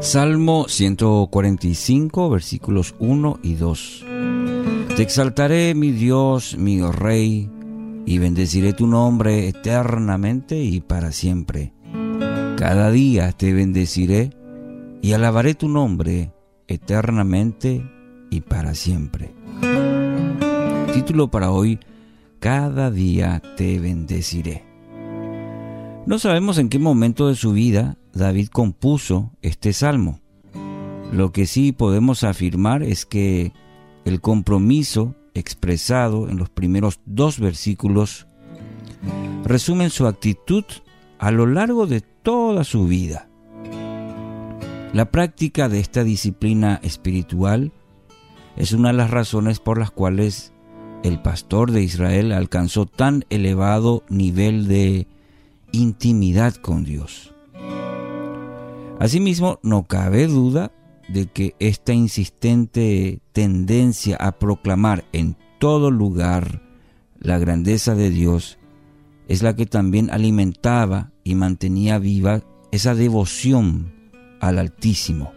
Salmo 145, versículos 1 y 2. Te exaltaré, mi Dios, mi Rey, y bendeciré tu nombre eternamente y para siempre. Cada día te bendeciré y alabaré tu nombre eternamente y para siempre. Título para hoy, Cada día te bendeciré. No sabemos en qué momento de su vida David compuso este salmo. Lo que sí podemos afirmar es que el compromiso expresado en los primeros dos versículos resumen su actitud a lo largo de toda su vida. La práctica de esta disciplina espiritual es una de las razones por las cuales el pastor de Israel alcanzó tan elevado nivel de intimidad con Dios. Asimismo, no cabe duda de que esta insistente tendencia a proclamar en todo lugar la grandeza de Dios es la que también alimentaba y mantenía viva esa devoción al Altísimo.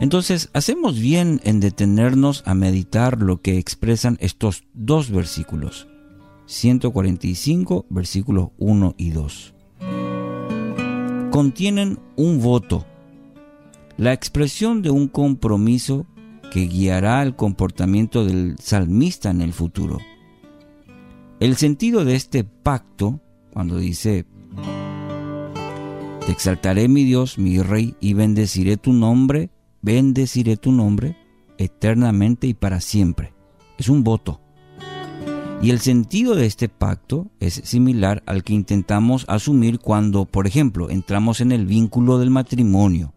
Entonces, hacemos bien en detenernos a meditar lo que expresan estos dos versículos, 145, versículos 1 y 2. Contienen un voto, la expresión de un compromiso que guiará el comportamiento del salmista en el futuro. El sentido de este pacto, cuando dice, Te exaltaré mi Dios, mi Rey, y bendeciré tu nombre, bendeciré tu nombre eternamente y para siempre. Es un voto. Y el sentido de este pacto es similar al que intentamos asumir cuando, por ejemplo, entramos en el vínculo del matrimonio.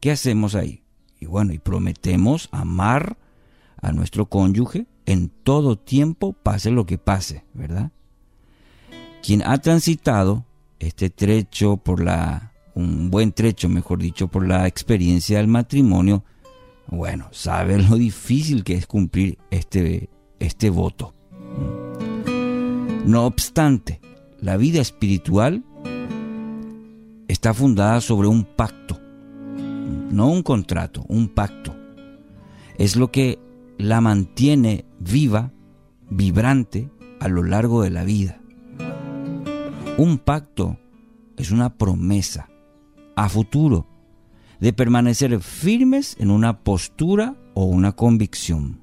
¿Qué hacemos ahí? Y bueno, y prometemos amar a nuestro cónyuge en todo tiempo, pase lo que pase, ¿verdad? Quien ha transitado este trecho por la, un buen trecho, mejor dicho, por la experiencia del matrimonio, bueno, sabe lo difícil que es cumplir este, este voto. No obstante, la vida espiritual está fundada sobre un pacto no un contrato, un pacto. Es lo que la mantiene viva, vibrante a lo largo de la vida. Un pacto es una promesa a futuro de permanecer firmes en una postura o una convicción.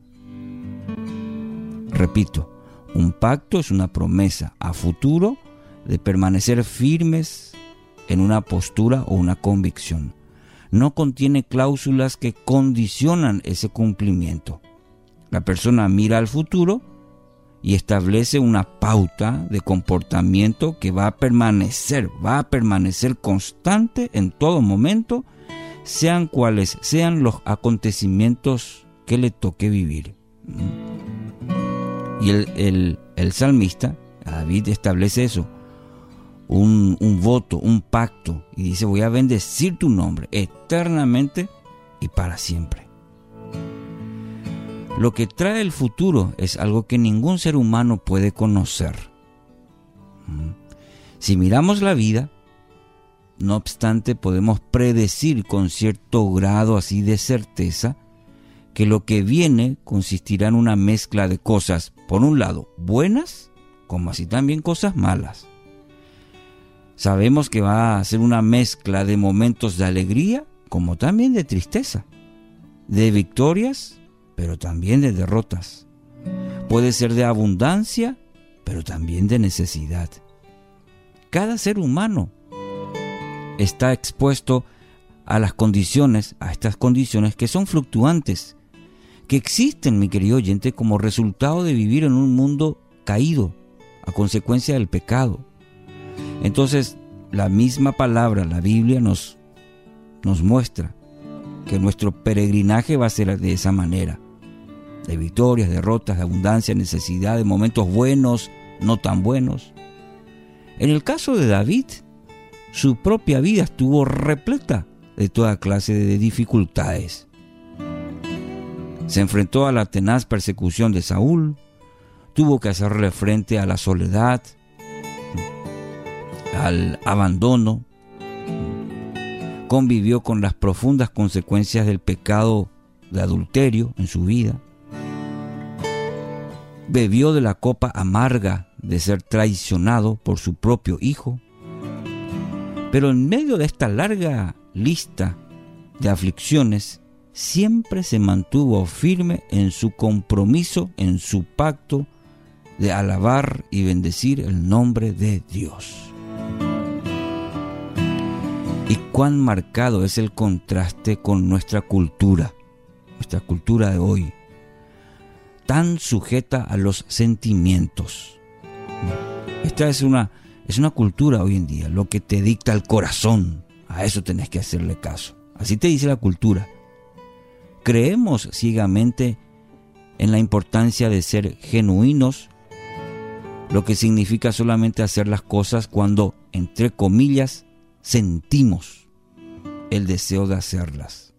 Repito, un pacto es una promesa a futuro de permanecer firmes en una postura o una convicción no contiene cláusulas que condicionan ese cumplimiento. La persona mira al futuro y establece una pauta de comportamiento que va a permanecer, va a permanecer constante en todo momento, sean cuales sean los acontecimientos que le toque vivir. Y el, el salmista, David, establece eso un, voto, un pacto, y dice, voy a bendecir tu nombre eternamente y para siempre. Lo que trae el futuro es algo que ningún ser humano puede conocer. Mm. Si miramos la vida, no obstante podemos predecir con cierto grado así de certeza que lo que viene consistirá en una mezcla de cosas, por un lado, buenas, como así también cosas malas. Sabemos que va a ser una mezcla de momentos de alegría como también de tristeza, de victorias, pero también de derrotas. Puede ser de abundancia, pero también de necesidad. Cada ser humano está expuesto a las condiciones, a estas condiciones que son fluctuantes, que existen, mi querido oyente, como resultado de vivir en un mundo caído, a consecuencia del pecado. Entonces, la misma palabra, la Biblia, nos, nos muestra que nuestro peregrinaje va a ser de esa manera. De victorias, derrotas, de abundancia, necesidad, de momentos buenos, no tan buenos. En el caso de David, su propia vida estuvo repleta de toda clase de dificultades. Se enfrentó a la tenaz persecución de Saúl, tuvo que hacerle frente a la soledad, al abandono. convivió con las profundas consecuencias del pecado de adulterio en su vida, bebió de la copa amarga de ser traicionado por su propio hijo, pero en medio de esta larga lista de aflicciones, siempre se mantuvo firme en su compromiso, en su pacto de alabar y bendecir el nombre de Dios. Y cuán marcado es el contraste con nuestra cultura, nuestra cultura de hoy, tan sujeta a los sentimientos. Esta es una, es una cultura hoy en día, lo que te dicta el corazón, a eso tenés que hacerle caso. Así te dice la cultura. Creemos ciegamente en la importancia de ser genuinos, lo que significa solamente hacer las cosas cuando, entre comillas, sentimos el deseo de hacerlas.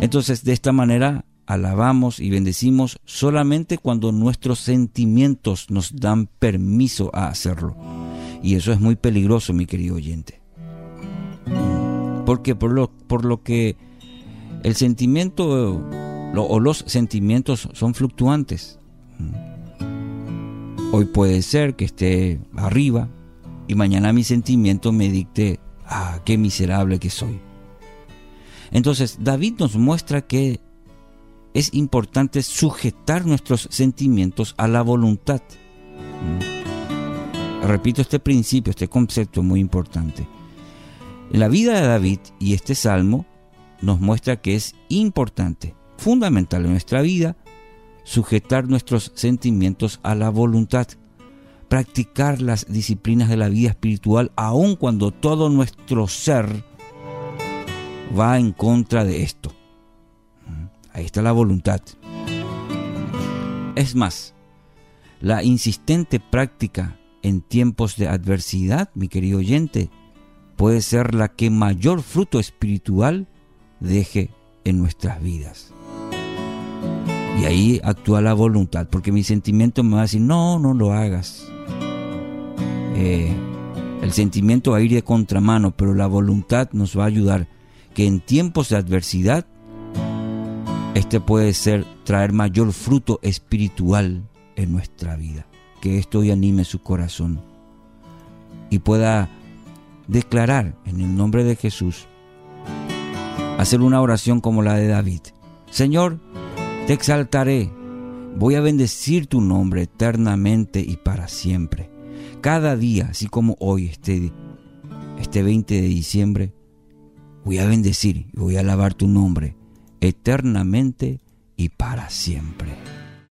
Entonces, de esta manera, alabamos y bendecimos solamente cuando nuestros sentimientos nos dan permiso a hacerlo. Y eso es muy peligroso, mi querido oyente. Porque por lo, por lo que el sentimiento o los sentimientos son fluctuantes. Hoy puede ser que esté arriba, y mañana mi sentimiento me dicte, ah, qué miserable que soy. Entonces David nos muestra que es importante sujetar nuestros sentimientos a la voluntad. Repito este principio, este concepto muy importante. La vida de David y este salmo nos muestra que es importante, fundamental en nuestra vida, sujetar nuestros sentimientos a la voluntad practicar las disciplinas de la vida espiritual aun cuando todo nuestro ser va en contra de esto. Mm, ahí está la voluntad. Es más, la insistente práctica en tiempos de adversidad, mi querido oyente, puede ser la que mayor fruto espiritual deje en nuestras vidas. Y ahí actúa la voluntad, porque mi sentimiento me va a decir, no, no lo hagas. Eh, el sentimiento va a ir de contramano, pero la voluntad nos va a ayudar que en tiempos de adversidad, este puede ser traer mayor fruto espiritual en nuestra vida. Que esto hoy anime su corazón y pueda declarar en el nombre de Jesús, hacer una oración como la de David. Señor, te exaltaré, voy a bendecir tu nombre eternamente y para siempre cada día, así como hoy, este, este 20 de diciembre, voy a bendecir y voy a alabar tu nombre eternamente y para siempre.